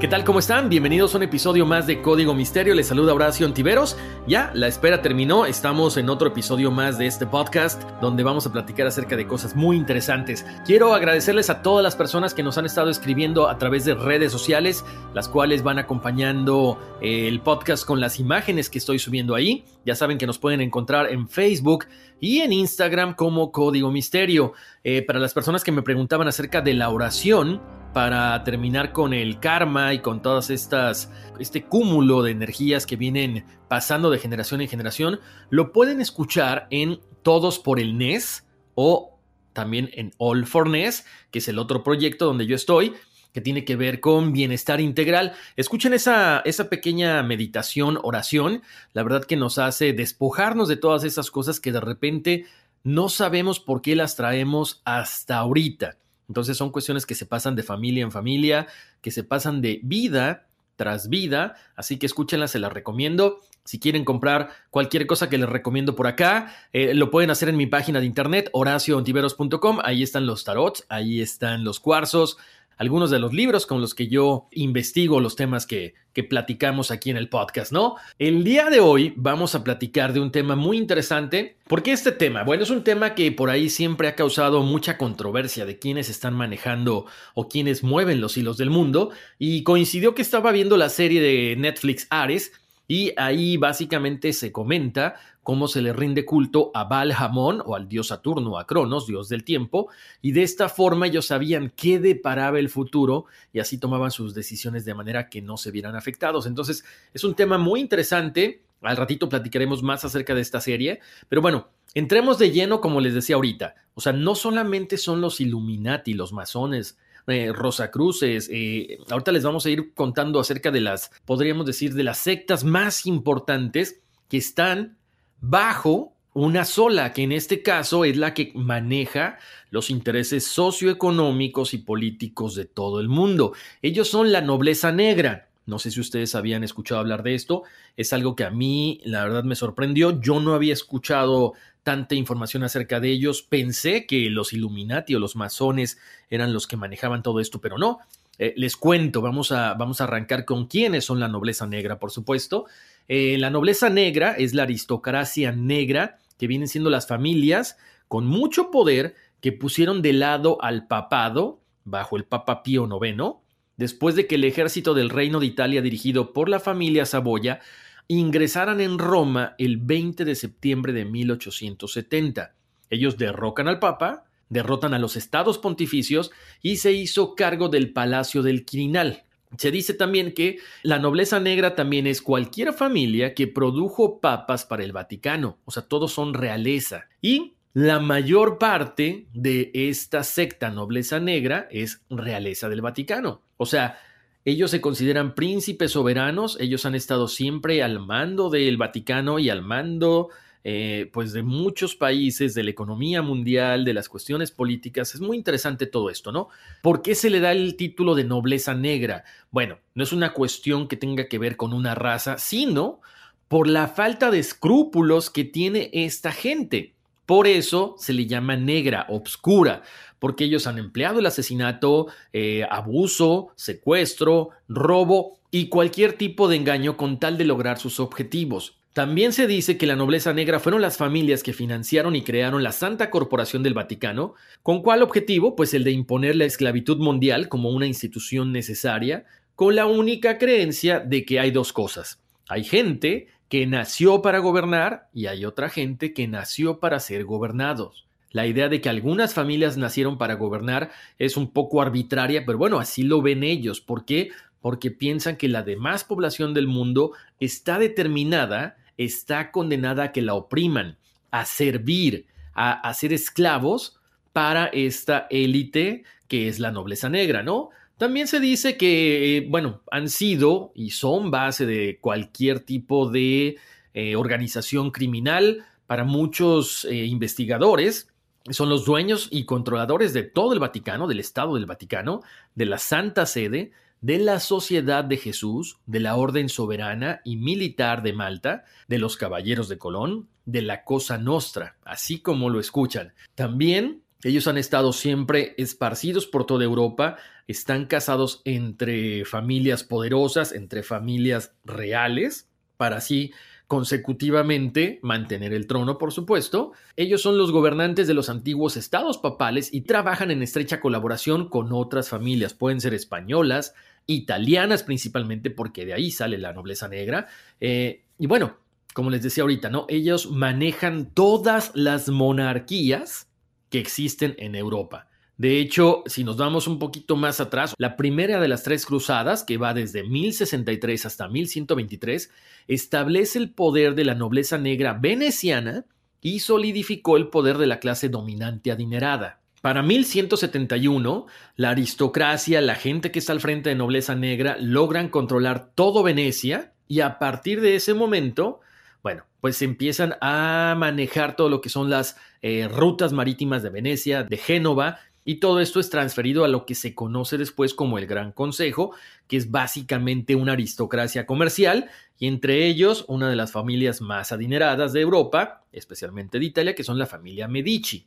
¿Qué tal? ¿Cómo están? Bienvenidos a un episodio más de Código Misterio. Les saluda Horacio Antiveros. Ya, la espera terminó. Estamos en otro episodio más de este podcast donde vamos a platicar acerca de cosas muy interesantes. Quiero agradecerles a todas las personas que nos han estado escribiendo a través de redes sociales, las cuales van acompañando eh, el podcast con las imágenes que estoy subiendo ahí. Ya saben que nos pueden encontrar en Facebook y en Instagram como Código Misterio. Eh, para las personas que me preguntaban acerca de la oración, para terminar con el karma y con todas estas este cúmulo de energías que vienen pasando de generación en generación, lo pueden escuchar en Todos por el NES o también en All for NES, que es el otro proyecto donde yo estoy, que tiene que ver con bienestar integral. Escuchen esa, esa pequeña meditación, oración, la verdad que nos hace despojarnos de todas esas cosas que de repente no sabemos por qué las traemos hasta ahorita. Entonces son cuestiones que se pasan de familia en familia, que se pasan de vida tras vida, así que escúchenlas, se las recomiendo. Si quieren comprar cualquier cosa que les recomiendo por acá, eh, lo pueden hacer en mi página de internet, horacioontiveros.com. Ahí están los tarots, ahí están los cuarzos, algunos de los libros con los que yo investigo los temas que, que platicamos aquí en el podcast, ¿no? El día de hoy vamos a platicar de un tema muy interesante. ¿Por qué este tema? Bueno, es un tema que por ahí siempre ha causado mucha controversia de quienes están manejando o quienes mueven los hilos del mundo y coincidió que estaba viendo la serie de Netflix Ares y ahí básicamente se comenta cómo se le rinde culto a Baal Hamón o al dios Saturno, a Cronos, dios del tiempo, y de esta forma ellos sabían qué deparaba el futuro y así tomaban sus decisiones de manera que no se vieran afectados. Entonces, es un tema muy interesante. Al ratito platicaremos más acerca de esta serie, pero bueno, entremos de lleno como les decía ahorita. O sea, no solamente son los Illuminati, los masones, eh, Rosacruces. Eh, ahorita les vamos a ir contando acerca de las, podríamos decir, de las sectas más importantes que están bajo una sola, que en este caso es la que maneja los intereses socioeconómicos y políticos de todo el mundo. Ellos son la nobleza negra. No sé si ustedes habían escuchado hablar de esto. Es algo que a mí, la verdad, me sorprendió. Yo no había escuchado tanta información acerca de ellos. Pensé que los Illuminati o los masones eran los que manejaban todo esto, pero no. Eh, les cuento, vamos a, vamos a arrancar con quiénes son la nobleza negra, por supuesto. Eh, la nobleza negra es la aristocracia negra, que vienen siendo las familias con mucho poder que pusieron de lado al papado, bajo el Papa Pío IX, después de que el ejército del Reino de Italia dirigido por la familia Saboya ingresaran en Roma el 20 de septiembre de 1870. Ellos derrocan al Papa, derrotan a los estados pontificios y se hizo cargo del Palacio del Quirinal. Se dice también que la nobleza negra también es cualquier familia que produjo papas para el Vaticano, o sea, todos son realeza. Y la mayor parte de esta secta nobleza negra es realeza del Vaticano. O sea, ellos se consideran príncipes soberanos, ellos han estado siempre al mando del Vaticano y al mando eh, pues de muchos países, de la economía mundial, de las cuestiones políticas. Es muy interesante todo esto, ¿no? ¿Por qué se le da el título de nobleza negra? Bueno, no es una cuestión que tenga que ver con una raza, sino por la falta de escrúpulos que tiene esta gente. Por eso se le llama negra, obscura, porque ellos han empleado el asesinato, eh, abuso, secuestro, robo y cualquier tipo de engaño con tal de lograr sus objetivos. También se dice que la nobleza negra fueron las familias que financiaron y crearon la Santa Corporación del Vaticano, con cuál objetivo? Pues el de imponer la esclavitud mundial como una institución necesaria, con la única creencia de que hay dos cosas. Hay gente que nació para gobernar y hay otra gente que nació para ser gobernados. La idea de que algunas familias nacieron para gobernar es un poco arbitraria, pero bueno, así lo ven ellos. ¿Por qué? Porque piensan que la demás población del mundo está determinada, está condenada a que la opriman, a servir, a, a ser esclavos para esta élite que es la nobleza negra, ¿no? También se dice que, eh, bueno, han sido y son base de cualquier tipo de eh, organización criminal para muchos eh, investigadores. Son los dueños y controladores de todo el Vaticano, del Estado del Vaticano, de la Santa Sede, de la Sociedad de Jesús, de la Orden Soberana y Militar de Malta, de los Caballeros de Colón, de la Cosa Nostra, así como lo escuchan. También ellos han estado siempre esparcidos por toda Europa, están casados entre familias poderosas, entre familias reales, para así consecutivamente mantener el trono, por supuesto. Ellos son los gobernantes de los antiguos estados papales y trabajan en estrecha colaboración con otras familias. Pueden ser españolas, italianas principalmente, porque de ahí sale la nobleza negra. Eh, y bueno, como les decía ahorita, ¿no? Ellos manejan todas las monarquías que existen en Europa. De hecho, si nos vamos un poquito más atrás, la primera de las tres cruzadas, que va desde 1063 hasta 1123, establece el poder de la nobleza negra veneciana y solidificó el poder de la clase dominante adinerada. Para 1171, la aristocracia, la gente que está al frente de nobleza negra, logran controlar todo Venecia y a partir de ese momento, bueno, pues empiezan a manejar todo lo que son las eh, rutas marítimas de Venecia, de Génova, y todo esto es transferido a lo que se conoce después como el Gran Consejo, que es básicamente una aristocracia comercial, y entre ellos una de las familias más adineradas de Europa, especialmente de Italia, que son la familia Medici.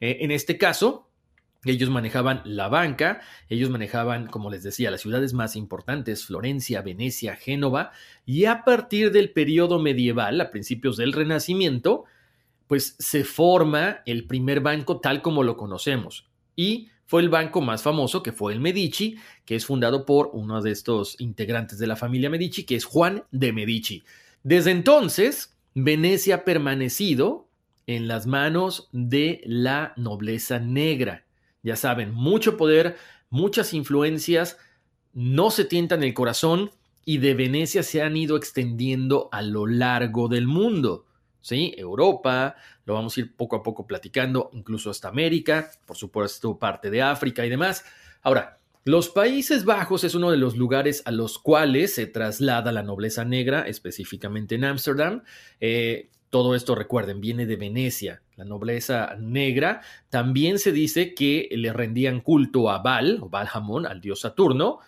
Eh, en este caso, ellos manejaban la banca, ellos manejaban, como les decía, las ciudades más importantes, Florencia, Venecia, Génova, y a partir del periodo medieval, a principios del Renacimiento, pues se forma el primer banco tal como lo conocemos. Y fue el banco más famoso, que fue el Medici, que es fundado por uno de estos integrantes de la familia Medici, que es Juan de Medici. Desde entonces, Venecia ha permanecido en las manos de la nobleza negra ya saben, mucho poder, muchas influencias, no se tientan el corazón y de Venecia se han ido extendiendo a lo largo del mundo. ¿Sí? Europa, lo vamos a ir poco a poco platicando, incluso hasta América, por supuesto parte de África y demás. Ahora, los Países Bajos es uno de los lugares a los cuales se traslada la nobleza negra, específicamente en Ámsterdam. Eh, todo esto, recuerden, viene de Venecia, la nobleza negra. También se dice que le rendían culto a Baal, o Balhamón, al dios Saturno,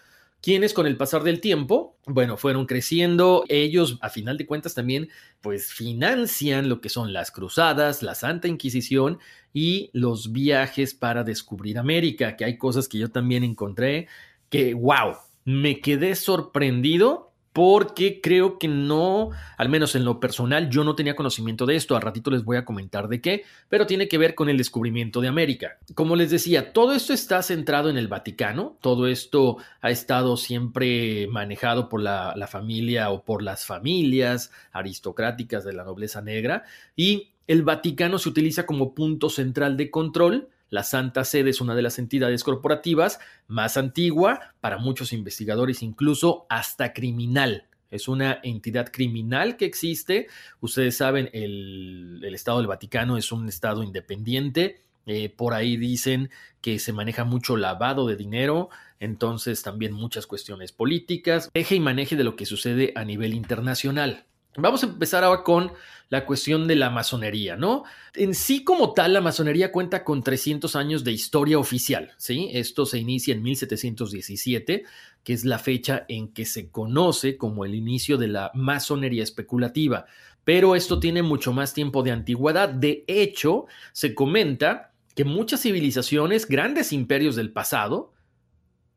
quienes con el pasar del tiempo, bueno, fueron creciendo. Ellos, a final de cuentas, también, pues, financian lo que son las cruzadas, la Santa Inquisición y los viajes para descubrir América, que hay cosas que yo también encontré que, wow, me quedé sorprendido porque creo que no, al menos en lo personal, yo no tenía conocimiento de esto. A ratito les voy a comentar de qué, pero tiene que ver con el descubrimiento de América. Como les decía, todo esto está centrado en el Vaticano, todo esto ha estado siempre manejado por la, la familia o por las familias aristocráticas de la nobleza negra y el Vaticano se utiliza como punto central de control la Santa Sede es una de las entidades corporativas más antigua, para muchos investigadores incluso hasta criminal. Es una entidad criminal que existe. Ustedes saben, el, Estado del Vaticano es un Estado independiente. Eh, por ahí dicen que se maneja mucho lavado de dinero, entonces también muchas cuestiones políticas, eje y maneje de lo que sucede a nivel internacional. Vamos a empezar ahora con la cuestión de la masonería, ¿no? En sí como tal, la masonería cuenta con 300 años de historia oficial, ¿sí? Esto se inicia en 1717, que es la fecha en que se conoce como el inicio de la masonería especulativa. Pero esto tiene mucho más tiempo de antigüedad. De hecho, se comenta que muchas civilizaciones, grandes imperios del pasado,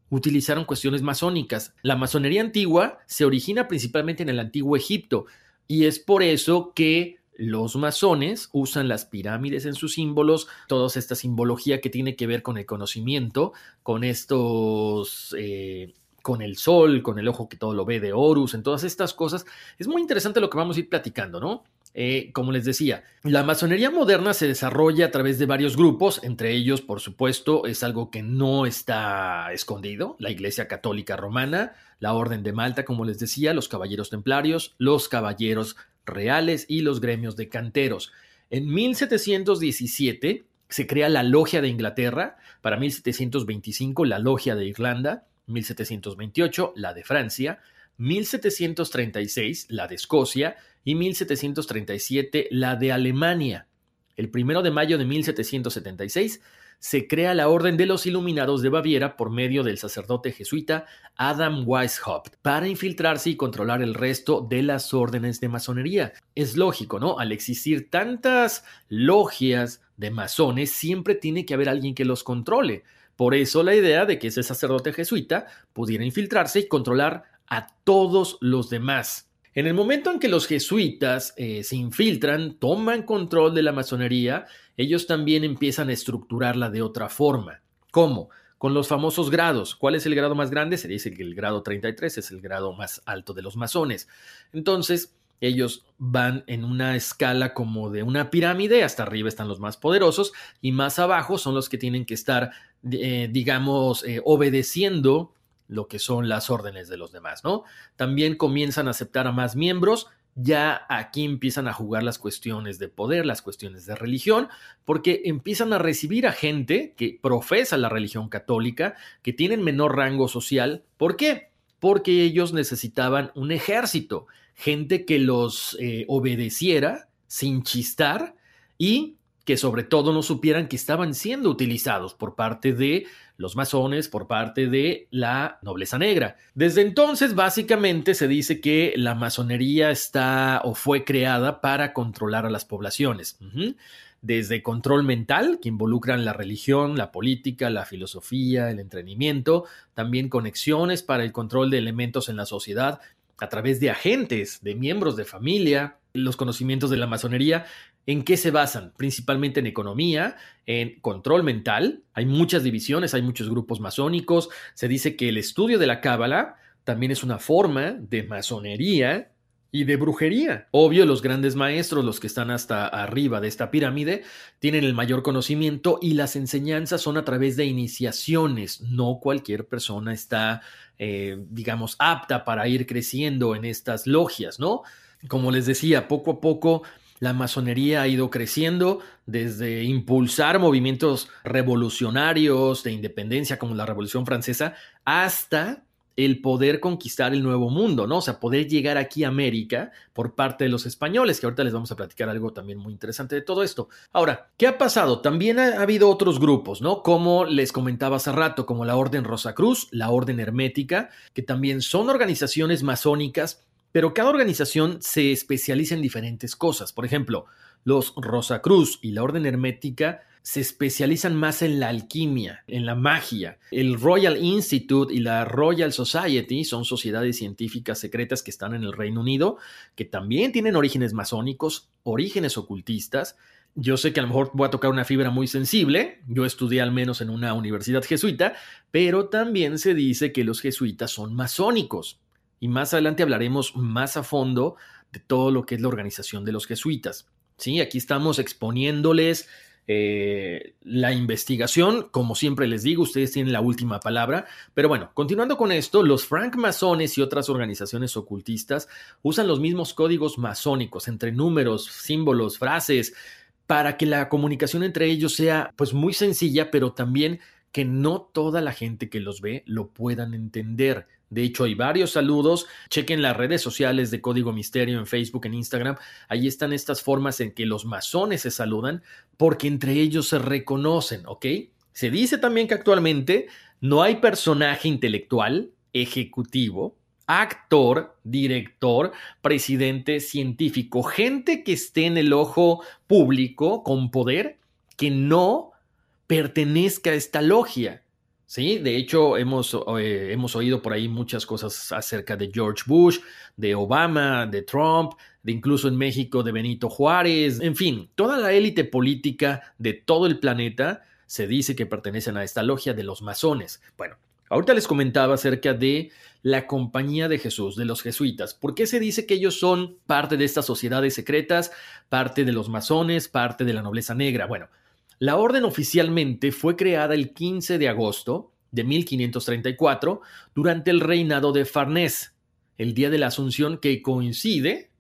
utilizaron cuestiones masónicas. La masonería antigua se origina principalmente en el antiguo Egipto, y es por eso que los masones usan las pirámides en sus símbolos, toda esta simbología que tiene que ver con el conocimiento, con estos... Eh, con el sol, con el ojo que todo lo ve de Horus, en todas estas cosas. Es muy interesante lo que vamos a ir platicando, ¿no? Eh, como les decía, la masonería moderna se desarrolla a través de varios grupos, entre ellos, por supuesto, es algo que no está escondido, la Iglesia Católica Romana, la Orden de Malta, como les decía, los Caballeros Templarios, los Caballeros Reales y los gremios de canteros. En 1717 se crea la Logia de Inglaterra, para 1725 la Logia de Irlanda, 1728 la de Francia, 1736 la de Escocia y 1737 la de Alemania. El primero de mayo de 1776 se crea la Orden de los Iluminados de Baviera por medio del sacerdote jesuita Adam Weishaupt para infiltrarse y controlar el resto de las órdenes de masonería. Es lógico, ¿no? Al existir tantas logias de masones, siempre tiene que haber alguien que los controle. Por eso la idea de que ese sacerdote jesuita pudiera infiltrarse y controlar a todos los demás. En el momento en que los jesuitas eh, se infiltran, toman control de la masonería, ellos también empiezan a estructurarla de otra forma. ¿Cómo? Con los famosos grados. ¿Cuál es el grado más grande? Se dice que el grado 33 es el grado más alto de los masones. Entonces, ellos van en una escala como de una pirámide, hasta arriba están los más poderosos y más abajo son los que tienen que estar, eh, digamos, eh, obedeciendo lo que son las órdenes de los demás, ¿no? También comienzan a aceptar a más miembros, ya aquí empiezan a jugar las cuestiones de poder, las cuestiones de religión, porque empiezan a recibir a gente que profesa la religión católica, que tienen menor rango social. ¿Por qué? Porque ellos necesitaban un ejército, gente que los eh, obedeciera sin chistar y que sobre todo no supieran que estaban siendo utilizados por parte de los masones, por parte de la nobleza negra. Desde entonces, básicamente se dice que la masonería está o fue creada para controlar a las poblaciones. Desde control mental, que involucran la religión, la política, la filosofía, el entrenamiento, también conexiones para el control de elementos en la sociedad a través de agentes, de miembros de familia, los conocimientos de la masonería ¿En qué se basan? Principalmente en economía, en control mental. Hay muchas divisiones, hay muchos grupos masónicos. Se dice que el estudio de la cábala también es una forma de masonería y de brujería. Obvio, los grandes maestros, los que están hasta arriba de esta pirámide, tienen el mayor conocimiento y las enseñanzas son a través de iniciaciones. No cualquier persona está, eh, digamos, apta para ir creciendo en estas logias, ¿no? Como les decía, poco a poco la masonería ha ido creciendo desde impulsar movimientos revolucionarios de independencia como la Revolución Francesa hasta el poder conquistar el nuevo mundo, ¿no? O sea, poder llegar aquí a América por parte de los españoles, que ahorita les vamos a platicar algo también muy interesante de todo esto. Ahora, ¿qué ha pasado? También ha, habido otros grupos, ¿no? Como les comentaba hace rato, como la Orden Rosacruz, la Orden Hermética, que también son organizaciones masónicas pero cada organización se especializa en diferentes cosas. Por ejemplo, los Rosacruz y la Orden Hermética se especializan más en la alquimia, en la magia. El Royal Institute y la Royal Society son sociedades científicas secretas que están en el Reino Unido, que también tienen orígenes masónicos, orígenes ocultistas. Yo sé que a lo mejor voy a tocar una fibra muy sensible, yo estudié al menos en una universidad jesuita, pero también se dice que los jesuitas son masónicos. Y más adelante hablaremos más a fondo de todo lo que es la organización de los jesuitas. ¿sí? Aquí estamos exponiéndoles eh, la investigación. Como siempre les digo, ustedes tienen la última palabra. Pero bueno, continuando con esto, los francmasones y otras organizaciones ocultistas usan los mismos códigos masónicos entre números, símbolos, frases, para que la comunicación entre ellos sea pues muy sencilla, pero también que no toda la gente que los ve lo puedan entender. De hecho, hay varios saludos. Chequen las redes sociales de Código Misterio en Facebook, en Instagram. Ahí están estas formas en que los masones se saludan porque entre ellos se reconocen, ¿ok? Se dice también que actualmente no hay personaje intelectual, ejecutivo, actor, director, presidente, científico, gente que esté en el ojo público con poder que no pertenezca a esta logia. Sí, de hecho hemos, eh, hemos oído por ahí muchas cosas acerca de George Bush, de Obama, de Trump, de incluso en México de Benito Juárez, en fin, toda la élite política de todo el planeta se dice que pertenecen a esta logia de los masones. Bueno, ahorita les comentaba acerca de la compañía de Jesús, de los jesuitas. ¿Por qué se dice que ellos son parte de estas sociedades secretas, parte de los masones, parte de la nobleza negra? Bueno, la orden oficialmente fue creada el 15 de agosto de 1534 durante el reinado de Farnés, el día de la Asunción que coincide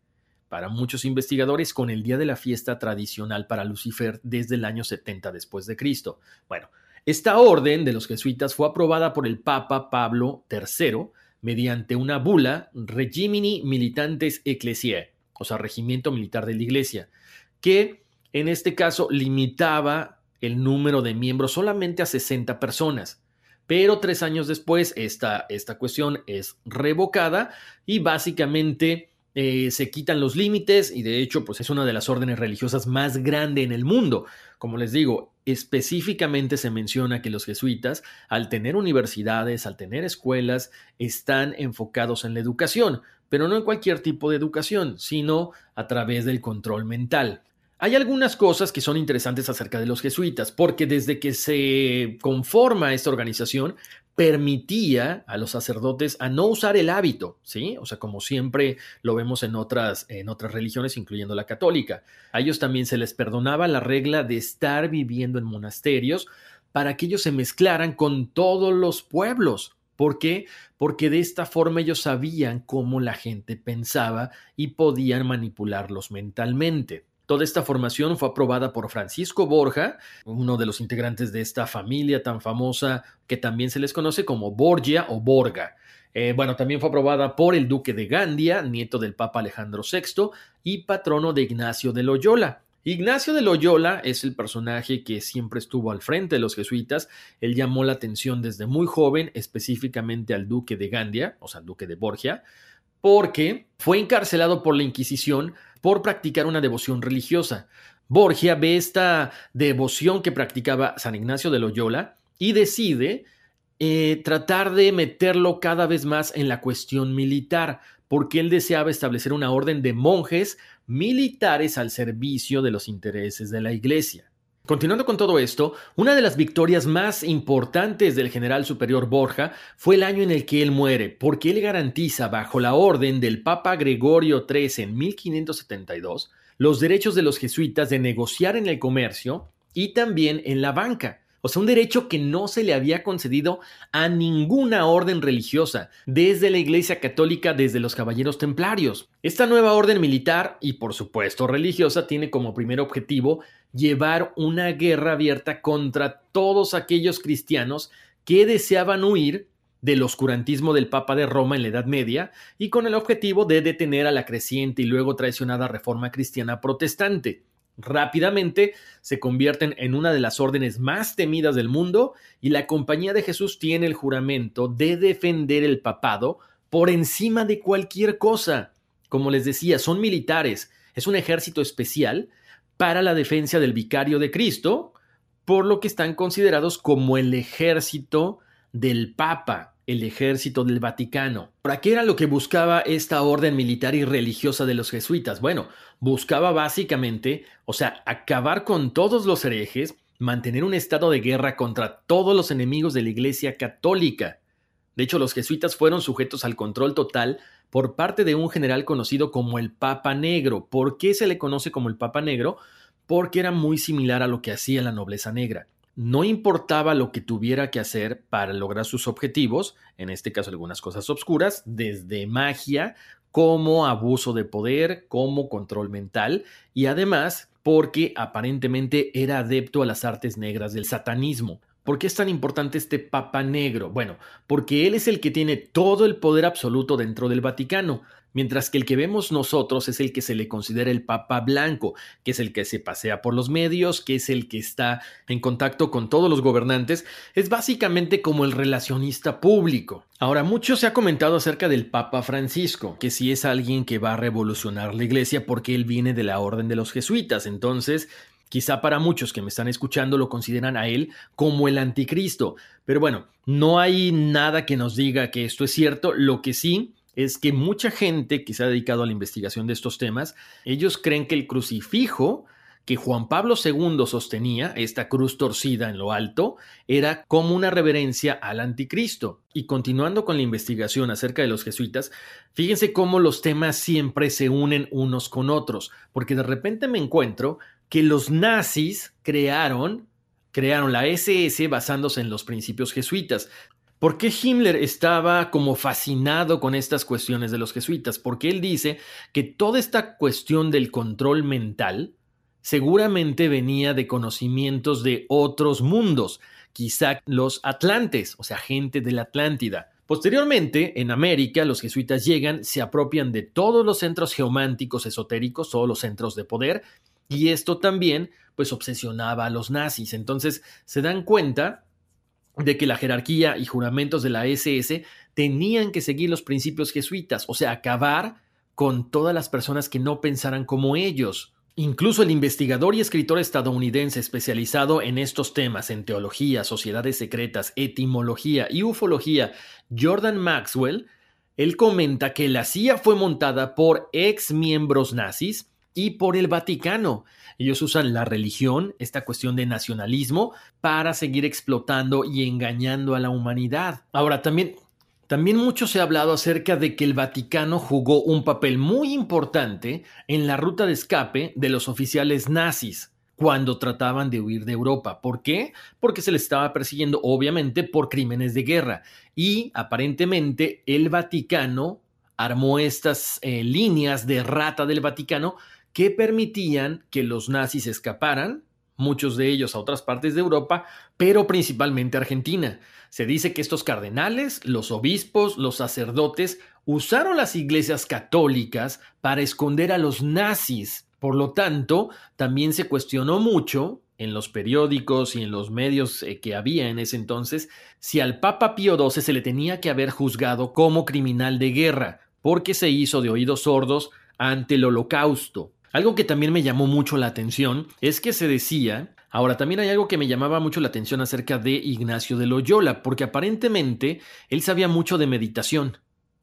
para muchos investigadores con el día de la fiesta tradicional para Lucifer desde el año 70 después de Cristo. Bueno, esta orden de los jesuitas fue aprobada por el Papa Pablo III mediante una bula Regimini Militantes Ecclesiae, o sea, regimiento militar de la Iglesia, que en este caso limitaba el número de miembros solamente a 60 personas. Pero tres años después esta, esta cuestión es revocada y básicamente eh, se quitan los límites y de hecho pues es una de las órdenes religiosas más grande en el mundo. Como les digo, específicamente se menciona que los jesuitas, al tener universidades, al tener escuelas, están enfocados en la educación, pero no en cualquier tipo de educación, sino a través del control mental. Hay algunas cosas que son interesantes acerca de los jesuitas, porque desde que se conforma esta organización, permitía a los sacerdotes a no usar el hábito, ¿sí? O sea, como siempre lo vemos en otras, en otras religiones, incluyendo la católica. A ellos también se les perdonaba la regla de estar viviendo en monasterios para que ellos se mezclaran con todos los pueblos. ¿Por qué? Porque de esta forma ellos sabían cómo la gente pensaba y podían manipularlos mentalmente. Toda esta formación fue aprobada por Francisco Borja, uno de los integrantes de esta familia tan famosa que también se les conoce como Borgia o Borga. Eh, bueno, también fue aprobada por el duque de Gandia, nieto del Papa Alejandro VI y patrono de Ignacio de Loyola. Ignacio de Loyola es el personaje que siempre estuvo al frente de los jesuitas. Él llamó la atención desde muy joven, específicamente al duque de Gandia, o sea, al duque de Borgia, porque fue encarcelado por la Inquisición por practicar una devoción religiosa. Borgia ve esta devoción que practicaba San Ignacio de Loyola y decide eh, tratar de meterlo cada vez más en la cuestión militar, porque él deseaba establecer una orden de monjes militares al servicio de los intereses de la Iglesia. Continuando con todo esto, una de las victorias más importantes del general superior Borja fue el año en el que él muere, porque él garantiza bajo la orden del Papa Gregorio XIII en 1572 los derechos de los jesuitas de negociar en el comercio y también en la banca. O sea, un derecho que no se le había concedido a ninguna orden religiosa, desde la Iglesia Católica, desde los Caballeros Templarios. Esta nueva orden militar y por supuesto religiosa tiene como primer objetivo llevar una guerra abierta contra todos aquellos cristianos que deseaban huir del oscurantismo del Papa de Roma en la Edad Media y con el objetivo de detener a la creciente y luego traicionada reforma cristiana protestante. Rápidamente se convierten en una de las órdenes más temidas del mundo y la Compañía de Jesús tiene el juramento de defender el papado por encima de cualquier cosa. Como les decía, son militares, es un ejército especial para la defensa del vicario de Cristo, por lo que están considerados como el ejército del Papa el ejército del Vaticano. ¿Para qué era lo que buscaba esta orden militar y religiosa de los jesuitas? Bueno, buscaba básicamente, o sea, acabar con todos los herejes, mantener un estado de guerra contra todos los enemigos de la Iglesia Católica. De hecho, los jesuitas fueron sujetos al control total por parte de un general conocido como el Papa Negro. ¿Por qué se le conoce como el Papa Negro? Porque era muy similar a lo que hacía la nobleza negra no importaba lo que tuviera que hacer para lograr sus objetivos, en este caso algunas cosas obscuras, desde magia como abuso de poder, como control mental y además porque aparentemente era adepto a las artes negras del satanismo. ¿Por qué es tan importante este Papa Negro? Bueno, porque él es el que tiene todo el poder absoluto dentro del Vaticano, mientras que el que vemos nosotros es el que se le considera el Papa Blanco, que es el que se pasea por los medios, que es el que está en contacto con todos los gobernantes, es básicamente como el relacionista público. Ahora, mucho se ha comentado acerca del Papa Francisco, que si es alguien que va a revolucionar la iglesia porque él viene de la orden de los jesuitas, entonces Quizá para muchos que me están escuchando lo consideran a él como el anticristo, pero bueno, no hay nada que nos diga que esto es cierto, lo que sí es que mucha gente que se ha dedicado a la investigación de estos temas, ellos creen que el crucifijo que Juan Pablo II sostenía, esta cruz torcida en lo alto, era como una reverencia al anticristo. Y continuando con la investigación acerca de los jesuitas, fíjense cómo los temas siempre se unen unos con otros, porque de repente me encuentro que los nazis crearon, crearon la SS basándose en los principios jesuitas. ¿Por qué Himmler estaba como fascinado con estas cuestiones de los jesuitas? Porque él dice que toda esta cuestión del control mental seguramente venía de conocimientos de otros mundos, quizá los atlantes, o sea, gente de la Atlántida. Posteriormente, en América, los jesuitas llegan, se apropian de todos los centros geománticos esotéricos, todos los centros de poder, y esto también, pues, obsesionaba a los nazis. Entonces, se dan cuenta de que la jerarquía y juramentos de la SS tenían que seguir los principios jesuitas, o sea, acabar con todas las personas que no pensaran como ellos. Incluso el investigador y escritor estadounidense especializado en estos temas, en teología, sociedades secretas, etimología y ufología, Jordan Maxwell, él comenta que la CIA fue montada por ex miembros nazis y por el Vaticano. Ellos usan la religión, esta cuestión de nacionalismo, para seguir explotando y engañando a la humanidad. Ahora, también, también mucho se ha hablado acerca de que el Vaticano jugó un papel muy importante en la ruta de escape de los oficiales nazis cuando trataban de huir de Europa. ¿Por qué? Porque se les estaba persiguiendo, obviamente, por crímenes de guerra. Y aparentemente el Vaticano armó estas eh, líneas de rata del Vaticano que permitían que los nazis escaparan, muchos de ellos a otras partes de Europa, pero principalmente a Argentina. Se dice que estos cardenales, los obispos, los sacerdotes, usaron las iglesias católicas para esconder a los nazis. Por lo tanto, también se cuestionó mucho en los periódicos y en los medios eh, que había en ese entonces si al Papa Pío XII se le tenía que haber juzgado como criminal de guerra, porque se hizo de oídos sordos ante el holocausto. Algo que también me llamó mucho la atención es que se decía, ahora también hay algo que me llamaba mucho la atención acerca de Ignacio de Loyola, porque aparentemente él sabía mucho de meditación.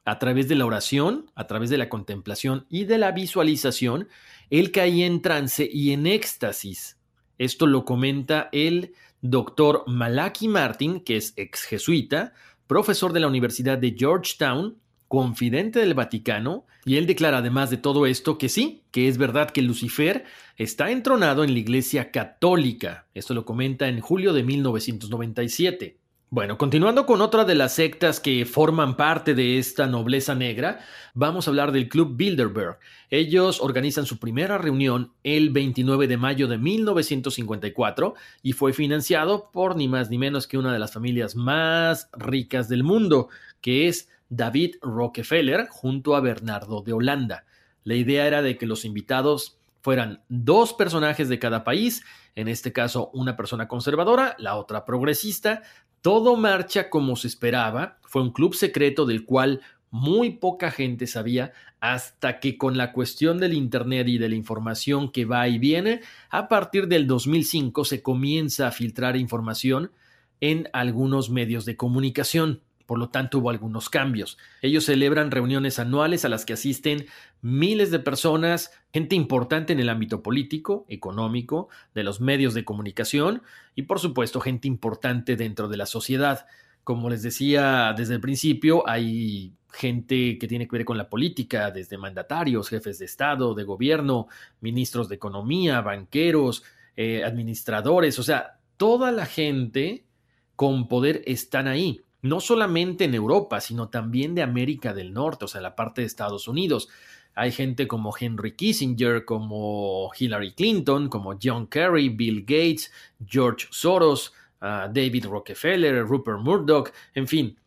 A través de la oración, a través de la contemplación y de la visualización, él caía en trance y en éxtasis. Esto lo comenta el doctor Malaki Martin, que es ex jesuita, profesor de la Universidad de Georgetown confidente del Vaticano, y él declara además de todo esto que sí, que es verdad que Lucifer está entronado en la Iglesia Católica. Esto lo comenta en julio de 1997. Bueno, continuando con otra de las sectas que forman parte de esta nobleza negra, vamos a hablar del Club Bilderberg. Ellos organizan su primera reunión el 29 de mayo de 1954 y fue financiado por ni más ni menos que una de las familias más ricas del mundo, que es David Rockefeller junto a Bernardo de Holanda. La idea era de que los invitados fueran dos personajes de cada país, en este caso una persona conservadora, la otra progresista. Todo marcha como se esperaba, fue un club secreto del cual muy poca gente sabía hasta que con la cuestión del Internet y de la información que va y viene, a partir del 2005 se comienza a filtrar información en algunos medios de comunicación. Por lo tanto, hubo algunos cambios. Ellos celebran reuniones anuales a las que asisten miles de personas, gente importante en el ámbito político, económico, de los medios de comunicación y, por supuesto, gente importante dentro de la sociedad. Como les decía desde el principio, hay gente que tiene que ver con la política, desde mandatarios, jefes de Estado, de gobierno, ministros de Economía, banqueros, eh, administradores, o sea, toda la gente con poder están ahí no solamente en Europa, sino también de América del Norte, o sea, la parte de Estados Unidos. Hay gente como Henry Kissinger, como Hillary Clinton, como John Kerry, Bill Gates, George Soros, a David Rockefeller, Rupert Murdoch, en fin,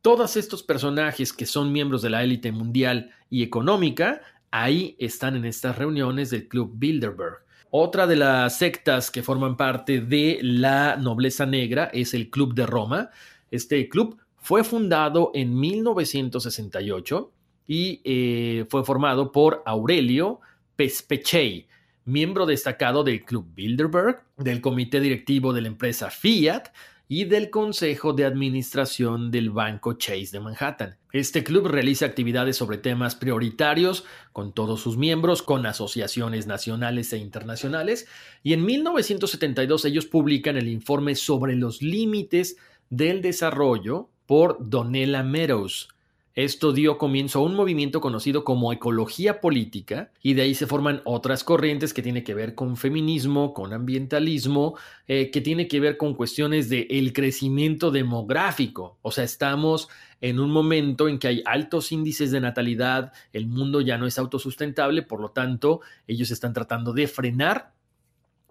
todos estos personajes que son miembros de la élite mundial y económica, ahí están en estas reuniones del Club Bilderberg. Otra de las sectas que forman parte de la nobleza negra es el Club de Roma. Este club fue fundado en 1968 y eh, fue formado por Aurelio Pespechei, miembro destacado del Club Bilderberg, del comité directivo de la empresa Fiat y del Consejo de Administración del Banco Chase de Manhattan. Este club realiza actividades sobre temas prioritarios con todos sus miembros, con asociaciones nacionales e internacionales, y en 1972 ellos publican el informe sobre los límites del desarrollo por Donella Meadows, esto dio comienzo a un movimiento conocido como ecología política y de ahí se forman otras corrientes que tienen que ver con feminismo, con ambientalismo, eh, que tiene que ver con cuestiones del el crecimiento demográfico. O sea, estamos en un momento en que hay altos índices de natalidad, el mundo ya no es autosustentable, por lo tanto, ellos están tratando de frenar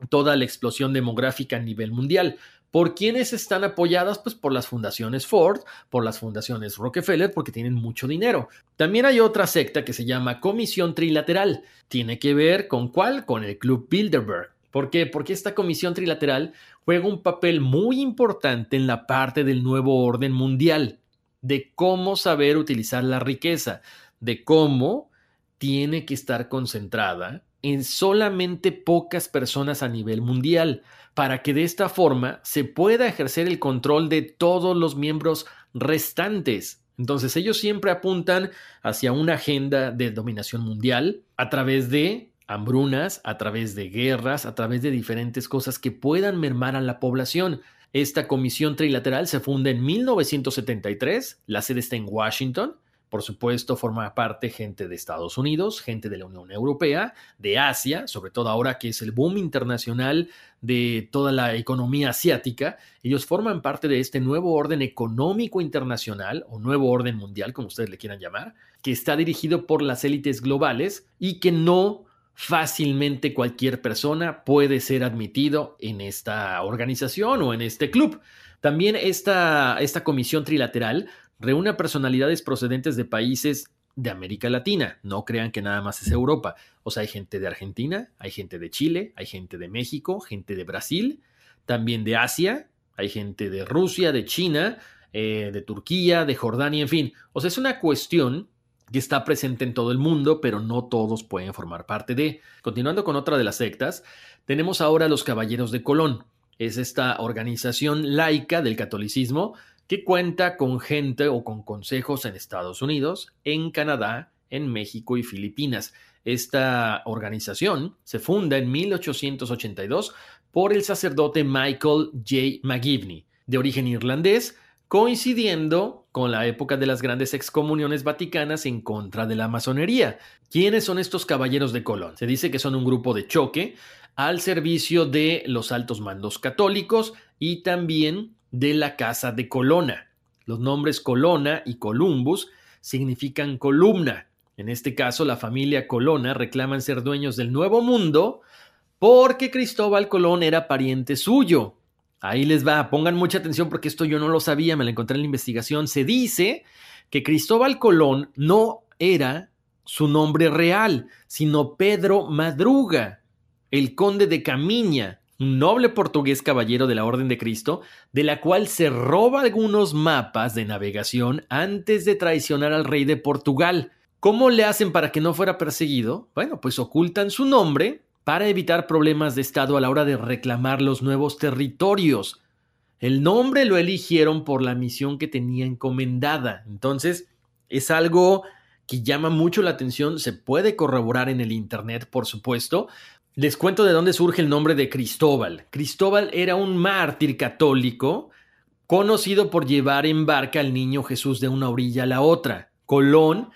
toda la explosión demográfica a nivel mundial. ¿Por quiénes están apoyadas? Pues por las fundaciones Ford, por las fundaciones Rockefeller, porque tienen mucho dinero. También hay otra secta que se llama Comisión Trilateral. Tiene que ver con cuál? Con el Club Bilderberg. ¿Por qué? Porque esta comisión trilateral juega un papel muy importante en la parte del nuevo orden mundial, de cómo saber utilizar la riqueza, de cómo tiene que estar concentrada en solamente pocas personas a nivel mundial para que de esta forma se pueda ejercer el control de todos los miembros restantes. Entonces ellos siempre apuntan hacia una agenda de dominación mundial a través de hambrunas, a través de guerras, a través de diferentes cosas que puedan mermar a la población. Esta comisión trilateral se funda en 1973, la sede está en Washington, por supuesto, forma parte gente de Estados Unidos, gente de la Unión Europea, de Asia, sobre todo ahora que es el boom internacional de toda la economía asiática. Ellos forman parte de este nuevo orden económico internacional o nuevo orden mundial, como ustedes le quieran llamar, que está dirigido por las élites globales y que no fácilmente cualquier persona puede ser admitido en esta organización o en este club. También esta, esta comisión trilateral reúne personalidades procedentes de países de América Latina. No crean que nada más es Europa. O sea, hay gente de Argentina, hay gente de Chile, hay gente de México, gente de Brasil, también de Asia, hay gente de Rusia, de China, eh, de Turquía, de Jordania, en fin. O sea, es una cuestión que está presente en todo el mundo, pero no todos pueden formar parte de. Continuando con otra de las sectas, tenemos ahora los Caballeros de Colón. Es esta organización laica del catolicismo que cuenta con gente o con consejos en Estados Unidos, en Canadá, en México y Filipinas. Esta organización se funda en 1882 por el sacerdote Michael J. McGivney, de origen irlandés, coincidiendo con la época de las grandes excomuniones vaticanas en contra de la masonería. ¿Quiénes son estos caballeros de Colón? Se dice que son un grupo de choque al servicio de los altos mandos católicos y también de la Casa de Colonna. Los nombres Colonna y Columbus significan columna. En este caso, la familia Colonna reclaman ser dueños del Nuevo Mundo porque Cristóbal Colón era pariente suyo. Ahí les va, pongan mucha atención porque esto yo no lo sabía, me lo encontré en la investigación. Se dice que Cristóbal Colón no era su nombre real, sino Pedro Madruga, el conde de Camiña, un noble portugués caballero de la Orden de Cristo, de la cual se roba algunos mapas de navegación antes de traicionar al rey de Portugal. ¿Cómo le hacen para que no fuera perseguido? Bueno, pues ocultan su nombre para evitar problemas de Estado a la hora de reclamar los nuevos territorios. El nombre lo eligieron por la misión que tenía encomendada. Entonces, es algo que llama mucho la atención, se puede corroborar en el Internet, por supuesto, les cuento de dónde surge el nombre de Cristóbal. Cristóbal era un mártir católico conocido por llevar en barca al niño Jesús de una orilla a la otra. Colón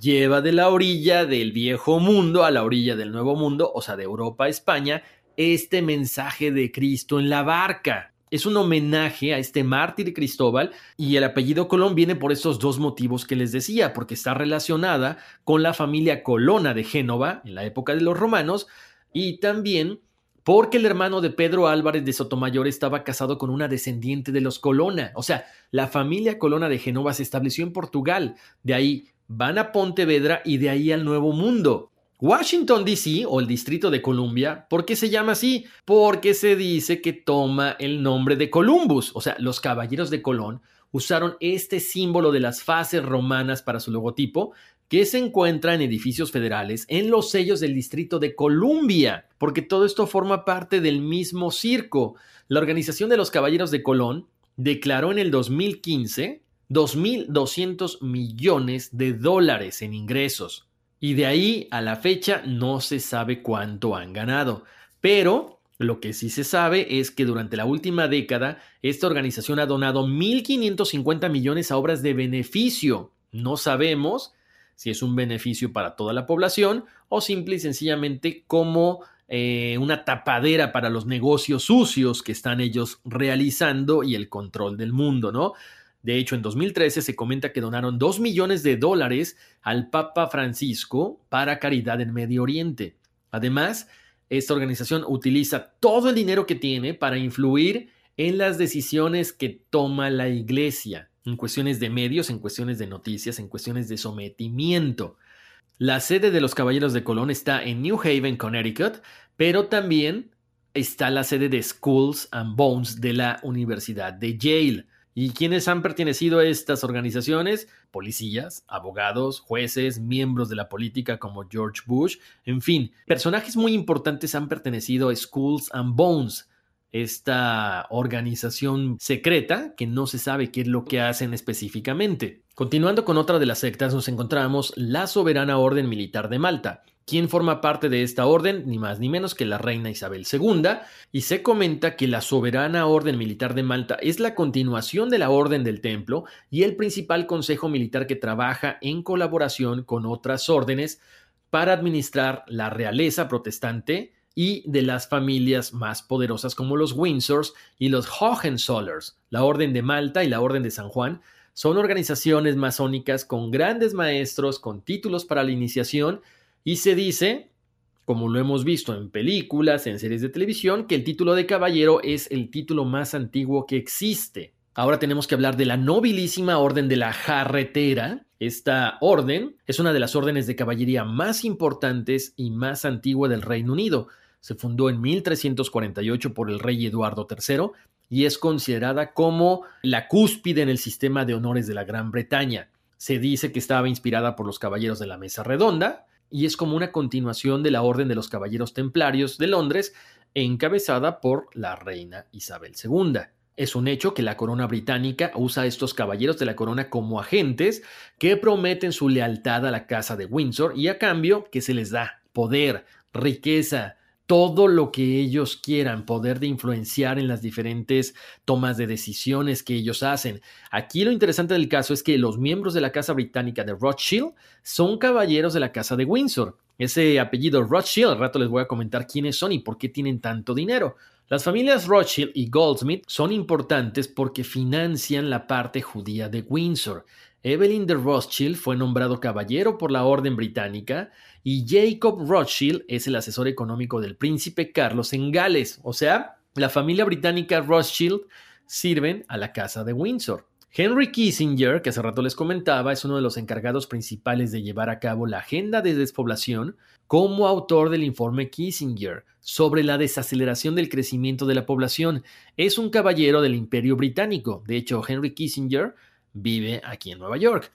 lleva de la orilla del viejo mundo a la orilla del nuevo mundo, o sea, de Europa a España, este mensaje de Cristo en la barca. Es un homenaje a este mártir Cristóbal y el apellido Colón viene por estos dos motivos que les decía, porque está relacionada con la familia Colona de Génova en la época de los romanos, y también porque el hermano de Pedro Álvarez de Sotomayor estaba casado con una descendiente de los Colonna. O sea, la familia Colonna de Genova se estableció en Portugal. De ahí van a Pontevedra y de ahí al Nuevo Mundo. Washington, D.C. o el Distrito de Columbia, ¿por qué se llama así? Porque se dice que toma el nombre de Columbus. O sea, los caballeros de Colón usaron este símbolo de las fases romanas para su logotipo, que se encuentra en edificios federales en los sellos del Distrito de Columbia, porque todo esto forma parte del mismo circo. La Organización de los Caballeros de Colón declaró en el 2015 2.200 millones de dólares en ingresos. Y de ahí a la fecha no se sabe cuánto han ganado. Pero lo que sí se sabe es que durante la última década esta organización ha donado 1.550 millones a obras de beneficio. No sabemos si es un beneficio para toda la población o simple y sencillamente como eh, una tapadera para los negocios sucios que están ellos realizando y el control del mundo, ¿no? De hecho, en 2013 se comenta que donaron 2 millones de dólares al Papa Francisco para caridad en Medio Oriente. Además, esta organización utiliza todo el dinero que tiene para influir en las decisiones que toma la Iglesia en cuestiones de medios, en cuestiones de noticias, en cuestiones de sometimiento. La sede de los Caballeros de Colón está en New Haven, Connecticut, pero también está la sede de Schools and Bones de la Universidad de Yale. ¿Y quiénes han pertenecido a estas organizaciones? Policías, abogados, jueces, miembros de la política como George Bush, en fin, personajes muy importantes han pertenecido a Schools and Bones, esta organización secreta que no se sabe qué es lo que hacen específicamente. Continuando con otra de las sectas, nos encontramos la Soberana Orden Militar de Malta. quien forma parte de esta orden? Ni más ni menos que la reina Isabel II, y se comenta que la Soberana Orden Militar de Malta es la continuación de la Orden del Templo y el principal consejo militar que trabaja en colaboración con otras órdenes para administrar la realeza protestante, y de las familias más poderosas como los Windsors y los Hohenzollerns. La Orden de Malta y la Orden de San Juan son organizaciones masónicas con grandes maestros, con títulos para la iniciación y se dice, como lo hemos visto en películas, en series de televisión, que el título de caballero es el título más antiguo que existe. Ahora tenemos que hablar de la nobilísima Orden de la Jarretera. Esta orden es una de las órdenes de caballería más importantes y más antigua del Reino Unido se fundó en 1348 por el rey Eduardo III y es considerada como la cúspide en el sistema de honores de la Gran Bretaña. Se dice que estaba inspirada por los Caballeros de la Mesa Redonda y es como una continuación de la Orden de los Caballeros Templarios de Londres, encabezada por la reina Isabel II. Es un hecho que la corona británica usa a estos caballeros de la corona como agentes que prometen su lealtad a la casa de Windsor y a cambio que se les da poder, riqueza, todo lo que ellos quieran, poder de influenciar en las diferentes tomas de decisiones que ellos hacen. Aquí lo interesante del caso es que los miembros de la Casa Británica de Rothschild son caballeros de la Casa de Windsor. Ese apellido Rothschild, al rato les voy a comentar quiénes son y por qué tienen tanto dinero. Las familias Rothschild y Goldsmith son importantes porque financian la parte judía de Windsor. Evelyn de Rothschild fue nombrado caballero por la Orden Británica y Jacob Rothschild es el asesor económico del príncipe Carlos en Gales. O sea, la familia británica Rothschild sirven a la casa de Windsor. Henry Kissinger, que hace rato les comentaba, es uno de los encargados principales de llevar a cabo la agenda de despoblación como autor del informe Kissinger sobre la desaceleración del crecimiento de la población. Es un caballero del imperio británico. De hecho, Henry Kissinger vive aquí en Nueva York.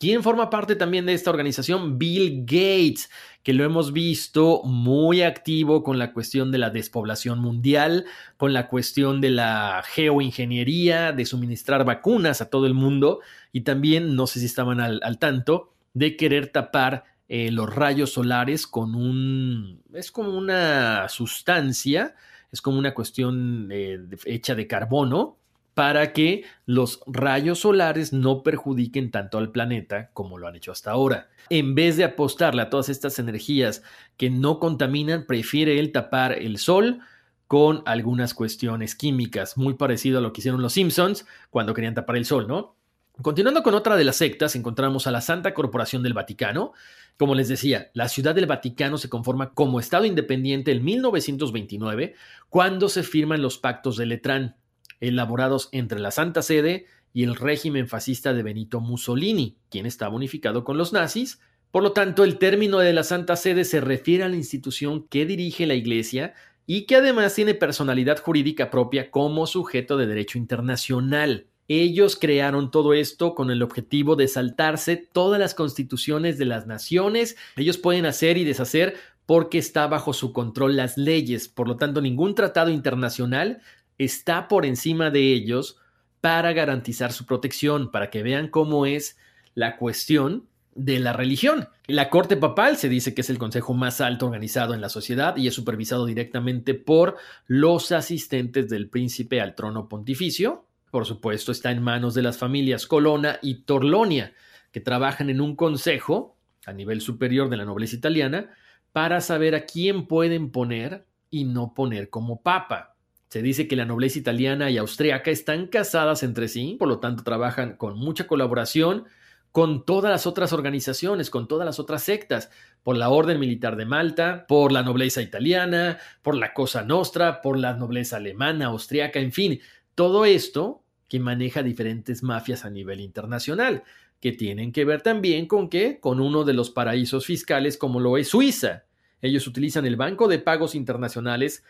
¿Quién forma parte también de esta organización? Bill Gates, que lo hemos visto muy activo con la cuestión de la despoblación mundial, con la cuestión de la geoingeniería, de suministrar vacunas a todo el mundo y también, no sé si estaban al, tanto, de querer tapar eh, los rayos solares con un... es como una sustancia, es como una cuestión eh, hecha de carbono para que los rayos solares no perjudiquen tanto al planeta como lo han hecho hasta ahora. En vez de apostarle a todas estas energías que no contaminan, prefiere él tapar el sol con algunas cuestiones químicas, muy parecido a lo que hicieron los Simpsons cuando querían tapar el sol, ¿no? Continuando con otra de las sectas, encontramos a la Santa Corporación del Vaticano. Como les decía, la Ciudad del Vaticano se conforma como Estado independiente en 1929, cuando se firman los pactos de Letrán, elaborados entre la Santa Sede y el régimen fascista de Benito Mussolini, quien estaba unificado con los nazis. Por lo tanto, el término de la Santa Sede se refiere a la institución que dirige la Iglesia y que además tiene personalidad jurídica propia como sujeto de derecho internacional. Ellos crearon todo esto con el objetivo de saltarse todas las constituciones de las naciones. Ellos pueden hacer y deshacer porque está bajo su control las leyes. Por lo tanto, ningún tratado internacional está por encima de ellos para garantizar su protección, para que vean cómo es la cuestión de la religión. La corte papal se dice que es el consejo más alto organizado en la sociedad y es supervisado directamente por los asistentes del príncipe al trono pontificio, por supuesto, está en manos de las familias Colonna y Torlonia, que trabajan en un consejo a nivel superior de la nobleza italiana para saber a quién pueden poner y no poner como papa. Se dice que la nobleza italiana y austriaca están casadas entre sí, por lo tanto trabajan con mucha colaboración con todas las otras organizaciones, con todas las otras sectas, por la Orden Militar de Malta, por la nobleza italiana, por la Cosa Nostra, por la nobleza alemana, austriaca, en fin, todo esto que maneja diferentes mafias a nivel internacional, que tienen que ver también con qué? Con uno de los paraísos fiscales como lo es Suiza. Ellos utilizan el Banco de Pagos Internacionales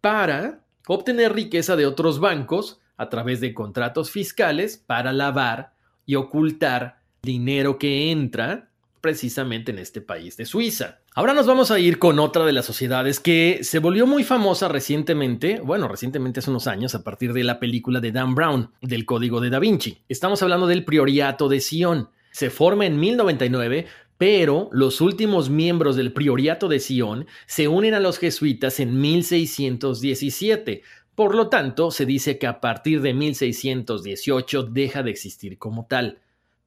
para obtener riqueza de otros bancos a través de contratos fiscales para lavar y ocultar dinero que entra precisamente en este país de Suiza. Ahora nos vamos a ir con otra de las sociedades que se volvió muy famosa recientemente, bueno, recientemente hace unos años, a partir de la película de Dan Brown, del Código de Da Vinci. Estamos hablando del Prioriato de Sion. Se forma en 1099, pero los últimos miembros del Prioriato de Sion se unen a los jesuitas en 1617. Por lo tanto, se dice que a partir de 1618 deja de existir como tal.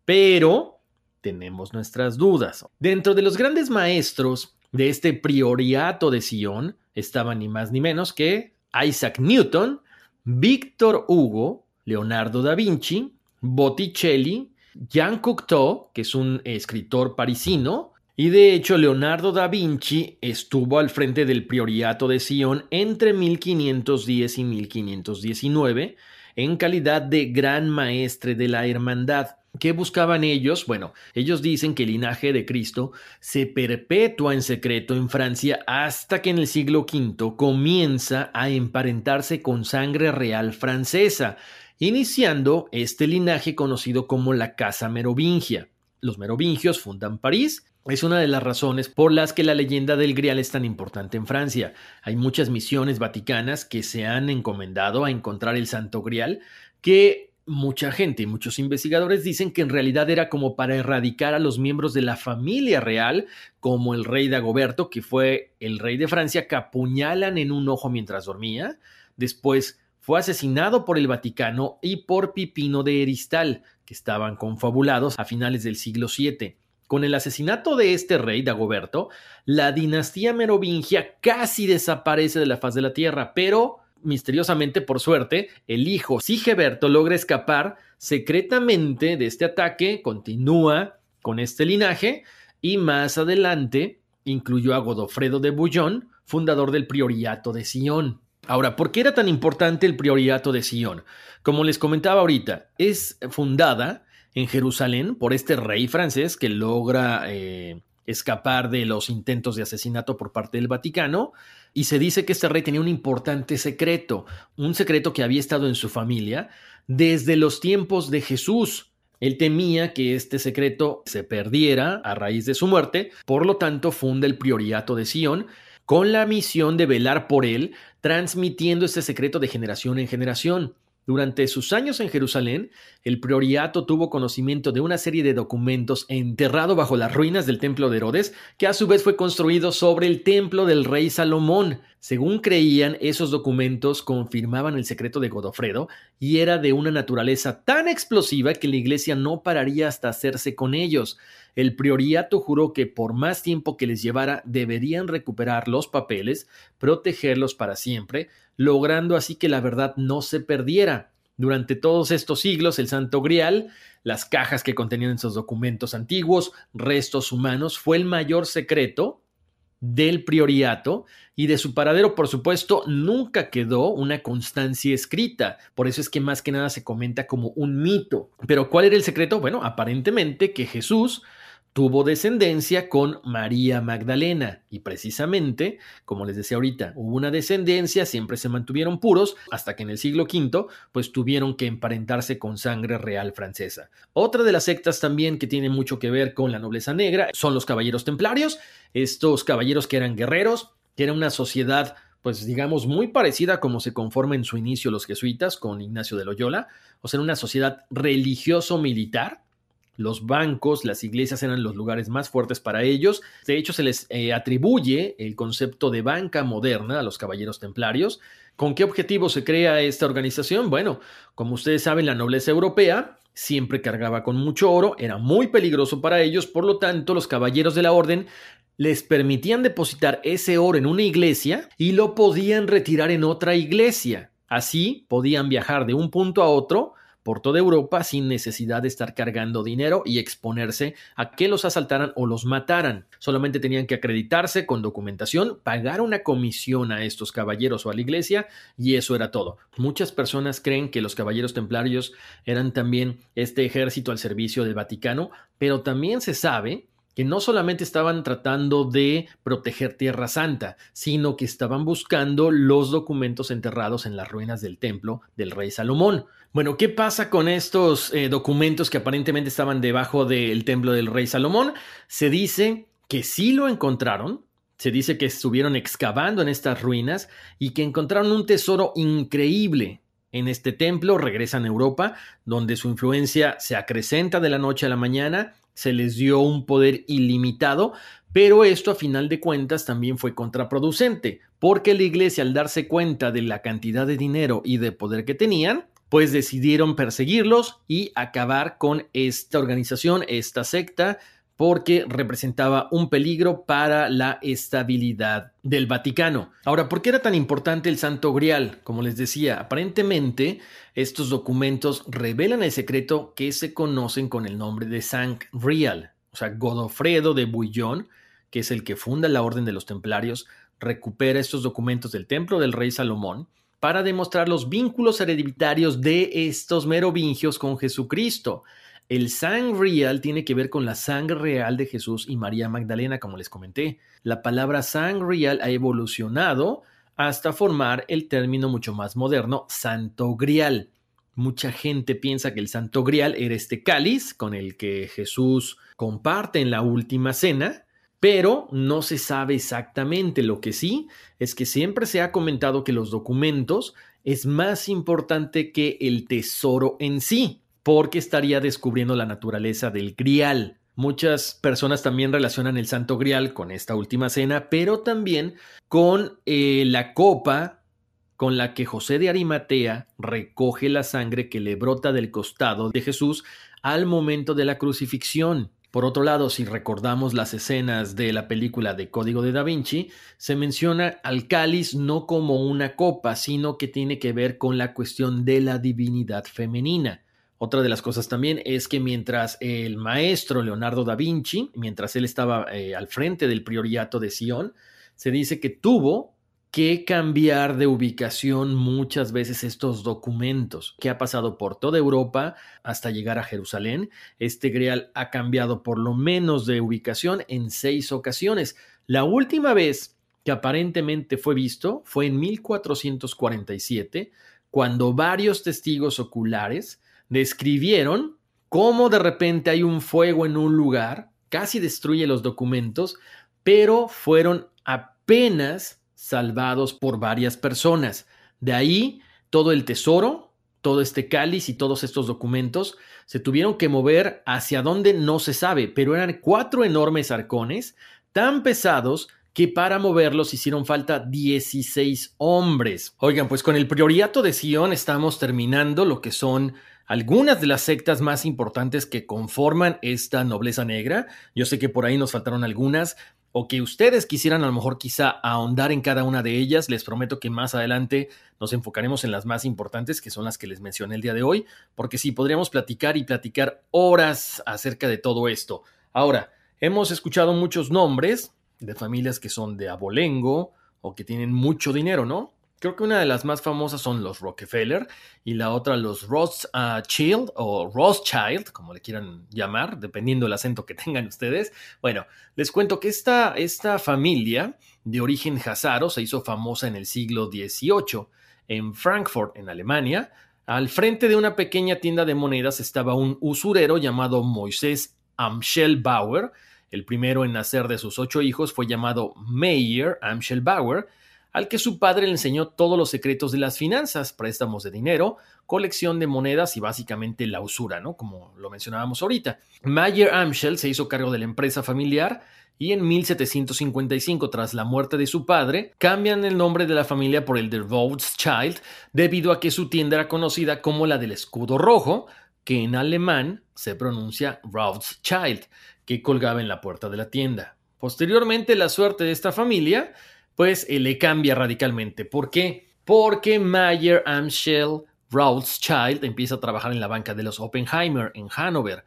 Pero tenemos nuestras dudas. Dentro de los grandes maestros de este prioriato de Sion estaban ni más ni menos que Isaac Newton, Víctor Hugo, Leonardo da Vinci, Botticelli, Jean Cocteau, que es un escritor parisino, y de hecho Leonardo da Vinci estuvo al frente del prioriato de Sion entre 1510 y 1519 en calidad de gran maestre de la hermandad. ¿Qué buscaban ellos? Bueno, ellos dicen que el linaje de Cristo se perpetúa en secreto en Francia hasta que en el siglo V comienza a emparentarse con sangre real francesa, iniciando este linaje conocido como la Casa Merovingia. Los merovingios fundan París es una de las razones por las que la leyenda del Grial es tan importante en Francia. Hay muchas misiones vaticanas que se han encomendado a encontrar el Santo Grial, que mucha gente y muchos investigadores dicen que en realidad era como para erradicar a los miembros de la familia real, como el rey Dagoberto, que fue el rey de Francia, que apuñalan en un ojo mientras dormía. Después fue asesinado por el Vaticano y por Pipino de Eristal, que estaban confabulados a finales del siglo VII. Con el asesinato de este rey, Dagoberto, la dinastía merovingia casi desaparece de la faz de la tierra, pero misteriosamente, por suerte, el hijo Sigeberto logra escapar secretamente de este ataque, continúa con este linaje y más adelante incluyó a Godofredo de Bouillon, fundador del Prioriato de Sion. Ahora, ¿por qué era tan importante el Prioriato de Sion? Como les comentaba ahorita, es fundada en Jerusalén por este rey francés que logra eh, escapar de los intentos de asesinato por parte del Vaticano y se dice que este rey tenía un importante secreto, un secreto que había estado en su familia desde los tiempos de Jesús. Él temía que este secreto se perdiera a raíz de su muerte, por lo tanto funda el prioriato de Sion con la misión de velar por él, transmitiendo este secreto de generación en generación. Durante sus años en Jerusalén, el prioriato tuvo conocimiento de una serie de documentos enterrado bajo las ruinas del templo de Herodes, que a su vez fue construido sobre el templo del rey Salomón. Según creían, esos documentos confirmaban el secreto de Godofredo y era de una naturaleza tan explosiva que la iglesia no pararía hasta hacerse con ellos. El prioriato juró que por más tiempo que les llevara deberían recuperar los papeles, protegerlos para siempre, logrando así que la verdad no se perdiera. Durante todos estos siglos, el Santo Grial, las cajas que contenían esos documentos antiguos, restos humanos, fue el mayor secreto del prioriato y de su paradero, por supuesto, nunca quedó una constancia escrita. Por eso es que más que nada se comenta como un mito. Pero ¿cuál era el secreto? Bueno, aparentemente que Jesús tuvo descendencia con María Magdalena y precisamente, como les decía ahorita, hubo una descendencia, siempre se mantuvieron puros, hasta que en el siglo V pues tuvieron que emparentarse con sangre real francesa. Otra de las sectas también que tiene mucho que ver con la nobleza negra son los caballeros templarios, estos caballeros que eran guerreros, que era una sociedad pues digamos muy parecida a como se conforma en su inicio los jesuitas con Ignacio de Loyola, o sea, una sociedad religioso-militar, los bancos, las iglesias eran los lugares más fuertes para ellos. De hecho, se les eh, atribuye el concepto de banca moderna a los caballeros templarios. ¿Con qué objetivo se crea esta organización? Bueno, como ustedes saben, la nobleza europea siempre cargaba con mucho oro, era muy peligroso para ellos, por lo tanto, los caballeros de la orden les permitían depositar ese oro en una iglesia y lo podían retirar en otra iglesia. Así podían viajar de un punto a otro por toda Europa sin necesidad de estar cargando dinero y exponerse a que los asaltaran o los mataran. Solamente tenían que acreditarse con documentación, pagar una comisión a estos caballeros o a la iglesia y eso era todo. Muchas personas creen que los caballeros templarios eran también este ejército al servicio del Vaticano, pero también se sabe que no solamente estaban tratando de proteger Tierra Santa, sino que estaban buscando los documentos enterrados en las ruinas del templo del rey Salomón. Bueno, ¿qué pasa con estos eh, documentos que aparentemente estaban debajo del templo del rey Salomón? Se dice que sí lo encontraron, se dice que estuvieron excavando en estas ruinas y que encontraron un tesoro increíble en este templo, regresan a Europa, donde su influencia se acrecenta de la noche a la mañana se les dio un poder ilimitado, pero esto a final de cuentas también fue contraproducente, porque la iglesia al darse cuenta de la cantidad de dinero y de poder que tenían, pues decidieron perseguirlos y acabar con esta organización, esta secta, porque representaba un peligro para la estabilidad del Vaticano. Ahora, ¿por qué era tan importante el Santo Grial? Como les decía, aparentemente estos documentos revelan el secreto que se conocen con el nombre de Sanct Grial. O sea, Godofredo de Bouillon, que es el que funda la Orden de los Templarios, recupera estos documentos del templo del rey Salomón para demostrar los vínculos hereditarios de estos merovingios con Jesucristo. El sang real tiene que ver con la sangre real de Jesús y María Magdalena, como les comenté. La palabra sang real ha evolucionado hasta formar el término mucho más moderno, santo grial. Mucha gente piensa que el santo grial era este cáliz con el que Jesús comparte en la última cena, pero no se sabe exactamente. Lo que sí es que siempre se ha comentado que los documentos es más importante que el tesoro en sí porque estaría descubriendo la naturaleza del grial. Muchas personas también relacionan el Santo Grial con esta última cena, pero también con eh, la copa con la que José de Arimatea recoge la sangre que le brota del costado de Jesús al momento de la crucifixión. Por otro lado, si recordamos las escenas de la película de Código de Da Vinci, se menciona al cáliz no como una copa, sino que tiene que ver con la cuestión de la divinidad femenina. Otra de las cosas también es que mientras el maestro Leonardo da Vinci, mientras él estaba eh, al frente del prioriato de Sion, se dice que tuvo que cambiar de ubicación muchas veces estos documentos, que ha pasado por toda Europa hasta llegar a Jerusalén. Este grial ha cambiado por lo menos de ubicación en seis ocasiones. La última vez que aparentemente fue visto fue en 1447, cuando varios testigos oculares describieron cómo de repente hay un fuego en un lugar, casi destruye los documentos, pero fueron apenas salvados por varias personas. De ahí todo el tesoro, todo este cáliz y todos estos documentos se tuvieron que mover hacia donde no se sabe, pero eran cuatro enormes arcones tan pesados que para moverlos hicieron falta 16 hombres. Oigan, pues con el prioriato de Sion estamos terminando lo que son algunas de las sectas más importantes que conforman esta nobleza negra. Yo sé que por ahí nos faltaron algunas, o que ustedes quisieran a lo mejor quizá ahondar en cada una de ellas. Les prometo que más adelante nos enfocaremos en las más importantes, que son las que les mencioné el día de hoy, porque sí, podríamos platicar y platicar horas acerca de todo esto. Ahora, hemos escuchado muchos nombres de familias que son de abolengo o que tienen mucho dinero, ¿no? Creo que una de las más famosas son los Rockefeller y la otra los Rothschild o Rothschild, como le quieran llamar, dependiendo del acento que tengan ustedes. Bueno, les cuento que esta, esta familia de origen hazaro se hizo famosa en el siglo XVIII en Frankfurt, en Alemania. Al frente de una pequeña tienda de monedas estaba un usurero llamado Moisés Amschel Bauer. El primero en nacer de sus ocho hijos fue llamado Meyer Amschel Bauer al que su padre le enseñó todos los secretos de las finanzas, préstamos de dinero, colección de monedas y básicamente la usura, ¿no? Como lo mencionábamos ahorita. Mayer Amschel se hizo cargo de la empresa familiar y en 1755, tras la muerte de su padre, cambian el nombre de la familia por el de Rothschild debido a que su tienda era conocida como la del escudo rojo, que en alemán se pronuncia Rothschild, que colgaba en la puerta de la tienda. Posteriormente, la suerte de esta familia pues eh, le cambia radicalmente. ¿Por qué? Porque Mayer Amschel Rothschild empieza a trabajar en la banca de los Oppenheimer en Hannover.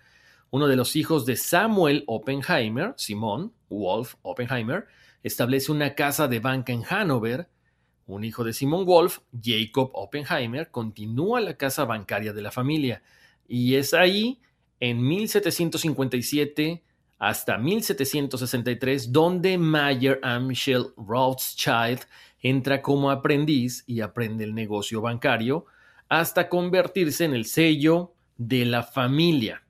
Uno de los hijos de Samuel Oppenheimer, Simón Wolf Oppenheimer, establece una casa de banca en Hannover. Un hijo de Simón Wolf, Jacob Oppenheimer, continúa la casa bancaria de la familia. Y es ahí, en 1757, hasta 1763, donde Mayer Amschel Rothschild entra como aprendiz y aprende el negocio bancario hasta convertirse en el sello de la familia.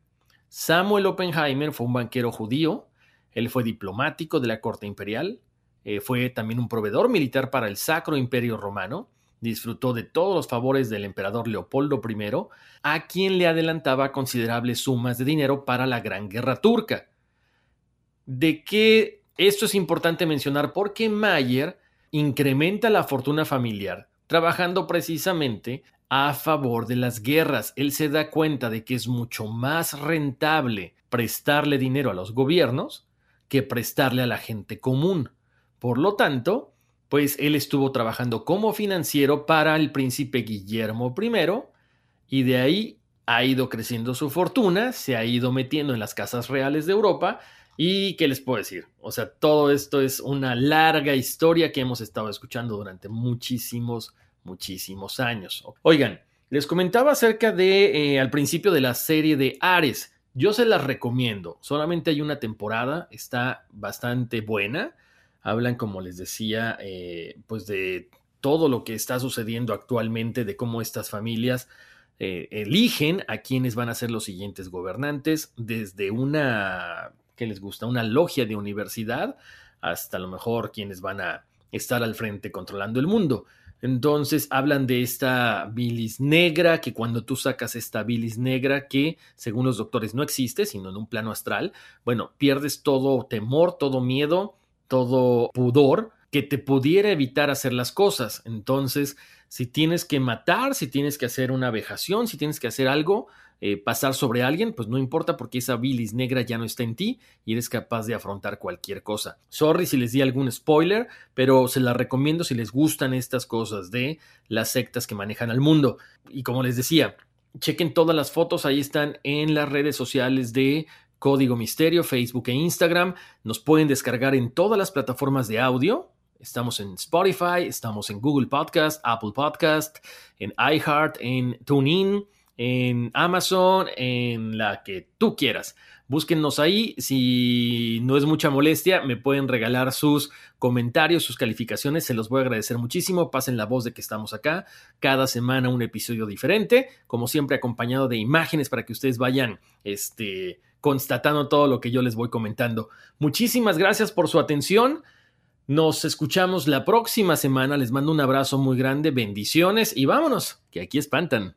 Samuel Oppenheimer fue un banquero judío, él fue diplomático de la corte imperial, eh, fue también un proveedor militar para el Sacro Imperio Romano, disfrutó de todos los favores del emperador Leopoldo I, a quien le adelantaba considerables sumas de dinero para la Gran Guerra Turca de que esto es importante mencionar porque Mayer incrementa la fortuna familiar trabajando precisamente a favor de las guerras. Él se da cuenta de que es mucho más rentable prestarle dinero a los gobiernos que prestarle a la gente común. Por lo tanto, pues él estuvo trabajando como financiero para el príncipe Guillermo I y de ahí ha ido creciendo su fortuna, se ha ido metiendo en las casas reales de Europa ¿Y qué les puedo decir? O sea, todo esto es una larga historia que hemos estado escuchando durante muchísimos, muchísimos años. Oigan, les comentaba acerca de, eh, al principio de la serie de Ares. Yo se las recomiendo. Solamente hay una temporada, está bastante buena. Hablan, como les decía, eh, pues de todo lo que está sucediendo actualmente, de cómo estas familias eh, eligen a quienes van a ser los siguientes gobernantes, desde una que les gusta, una logia de universidad, hasta a lo mejor quienes van a estar al frente controlando el mundo. Entonces hablan de esta bilis negra, que cuando tú sacas esta bilis negra, que según los doctores no existe, sino en un plano astral, bueno, pierdes todo temor, todo miedo, todo pudor que te pudiera evitar hacer las cosas. Entonces, si tienes que matar, si tienes que hacer una vejación, si tienes que hacer algo, eh, pasar sobre alguien, pues no importa porque esa bilis negra ya no está en ti y eres capaz de afrontar cualquier cosa. Sorry si les di algún spoiler, pero se la recomiendo si les gustan estas cosas de las sectas que manejan al mundo. Y como les decía, chequen todas las fotos, ahí están en las redes sociales de Código Misterio, Facebook e Instagram. Nos pueden descargar en todas las plataformas de audio. Estamos en Spotify, estamos en Google Podcast, Apple Podcast, en iHeart, en TuneIn en Amazon, en la que tú quieras. Búsquennos ahí. Si no es mucha molestia, me pueden regalar sus comentarios, sus calificaciones. Se los voy a agradecer muchísimo. Pasen la voz de que estamos acá. Cada semana un episodio diferente. Como siempre, acompañado de imágenes para que ustedes vayan este, constatando todo lo que yo les voy comentando. Muchísimas gracias por su atención. Nos escuchamos la próxima semana. Les mando un abrazo muy grande. Bendiciones y vámonos, que aquí espantan.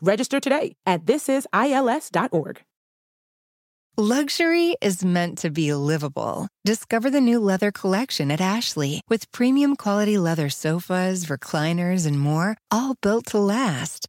Register today at thisisils.org. Luxury is meant to be livable. Discover the new leather collection at Ashley with premium quality leather sofas, recliners, and more, all built to last.